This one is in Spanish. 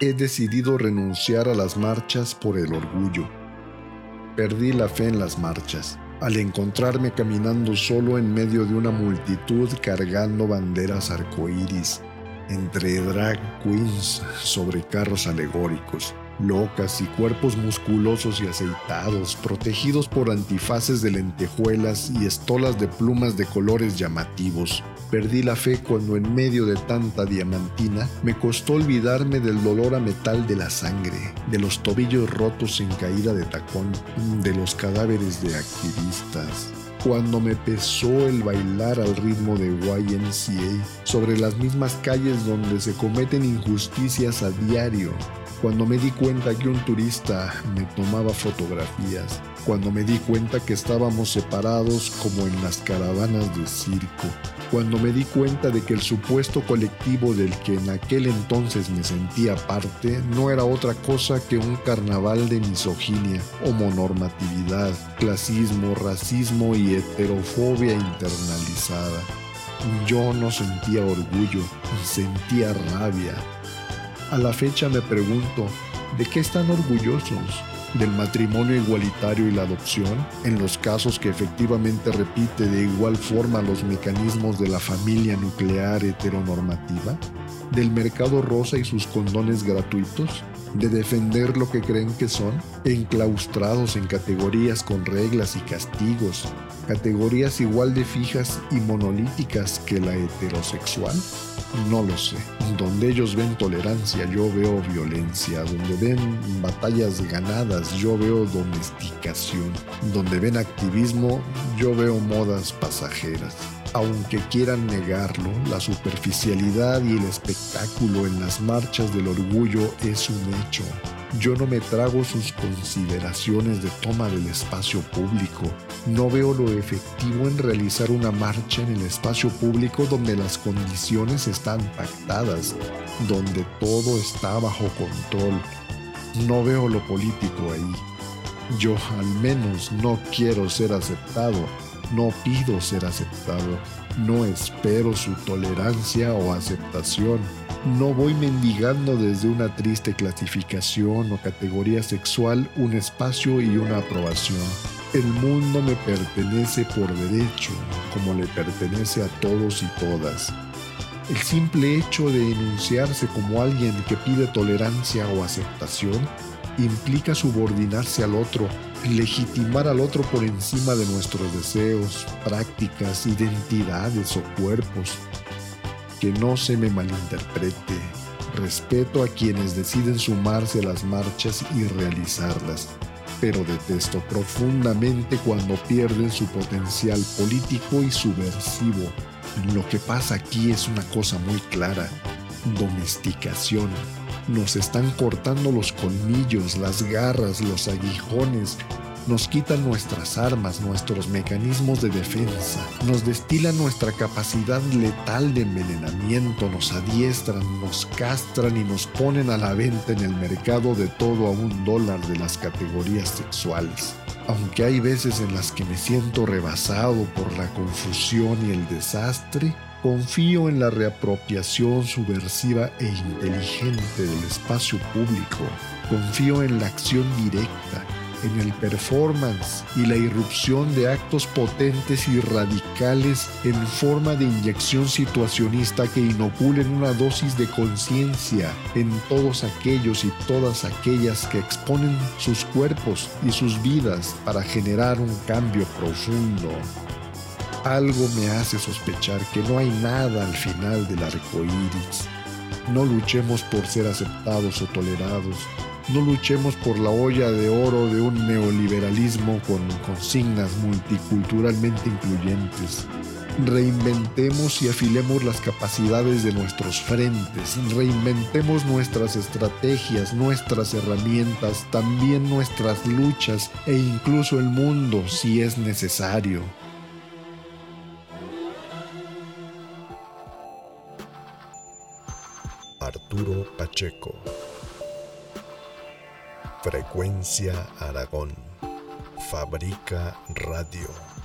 he decidido renunciar a las marchas por el orgullo. Perdí la fe en las marchas al encontrarme caminando solo en medio de una multitud cargando banderas arcoíris, entre drag queens sobre carros alegóricos, locas y cuerpos musculosos y aceitados, protegidos por antifaces de lentejuelas y estolas de plumas de colores llamativos. Perdí la fe cuando en medio de tanta diamantina me costó olvidarme del dolor a metal de la sangre, de los tobillos rotos en caída de tacón, de los cadáveres de activistas, cuando me pesó el bailar al ritmo de YMCA sobre las mismas calles donde se cometen injusticias a diario, cuando me di cuenta que un turista me tomaba fotografías, cuando me di cuenta que estábamos separados como en las caravanas de circo, cuando me di cuenta de que el supuesto colectivo del que en aquel entonces me sentía parte no era otra cosa que un carnaval de misoginia, homonormatividad, clasismo, racismo y heterofobia internalizada. Yo no sentía orgullo, sentía rabia, a la fecha me pregunto, ¿de qué están orgullosos? ¿Del matrimonio igualitario y la adopción? En los casos que efectivamente repite de igual forma los mecanismos de la familia nuclear heteronormativa? ¿Del mercado rosa y sus condones gratuitos? ¿De defender lo que creen que son? Enclaustrados en categorías con reglas y castigos, categorías igual de fijas y monolíticas que la heterosexual? No lo sé. Donde ellos ven tolerancia, yo veo violencia. Donde ven batallas ganadas, yo veo domesticación. Donde ven activismo, yo veo modas pasajeras. Aunque quieran negarlo, la superficialidad y el espectáculo en las marchas del orgullo es un hecho. Yo no me trago sus consideraciones de toma del espacio público. No veo lo efectivo en realizar una marcha en el espacio público donde las condiciones están pactadas, donde todo está bajo control. No veo lo político ahí. Yo al menos no quiero ser aceptado, no pido ser aceptado, no espero su tolerancia o aceptación. No voy mendigando desde una triste clasificación o categoría sexual un espacio y una aprobación. El mundo me pertenece por derecho, como le pertenece a todos y todas. El simple hecho de enunciarse como alguien que pide tolerancia o aceptación implica subordinarse al otro, legitimar al otro por encima de nuestros deseos, prácticas, identidades o cuerpos. Que no se me malinterprete. Respeto a quienes deciden sumarse a las marchas y realizarlas, pero detesto profundamente cuando pierden su potencial político y subversivo. Lo que pasa aquí es una cosa muy clara, domesticación. Nos están cortando los colmillos, las garras, los aguijones. Nos quitan nuestras armas, nuestros mecanismos de defensa. Nos destilan nuestra capacidad letal de envenenamiento. Nos adiestran, nos castran y nos ponen a la venta en el mercado de todo a un dólar de las categorías sexuales aunque hay veces en las que me siento rebasado por la confusión y el desastre, Confío en la reapropiación subversiva e inteligente del espacio público. Confío en la acción directa, en el performance y la irrupción de actos potentes y radicales en forma de inyección situacionista que inoculen una dosis de conciencia en todos aquellos y todas aquellas que exponen sus cuerpos y sus vidas para generar un cambio profundo. Algo me hace sospechar que no hay nada al final del arco iris. No luchemos por ser aceptados o tolerados. No luchemos por la olla de oro de un neoliberalismo con consignas multiculturalmente incluyentes. Reinventemos y afilemos las capacidades de nuestros frentes, reinventemos nuestras estrategias, nuestras herramientas, también nuestras luchas e incluso el mundo si es necesario. Arturo Pacheco. Frecuencia Aragón. Fabrica Radio.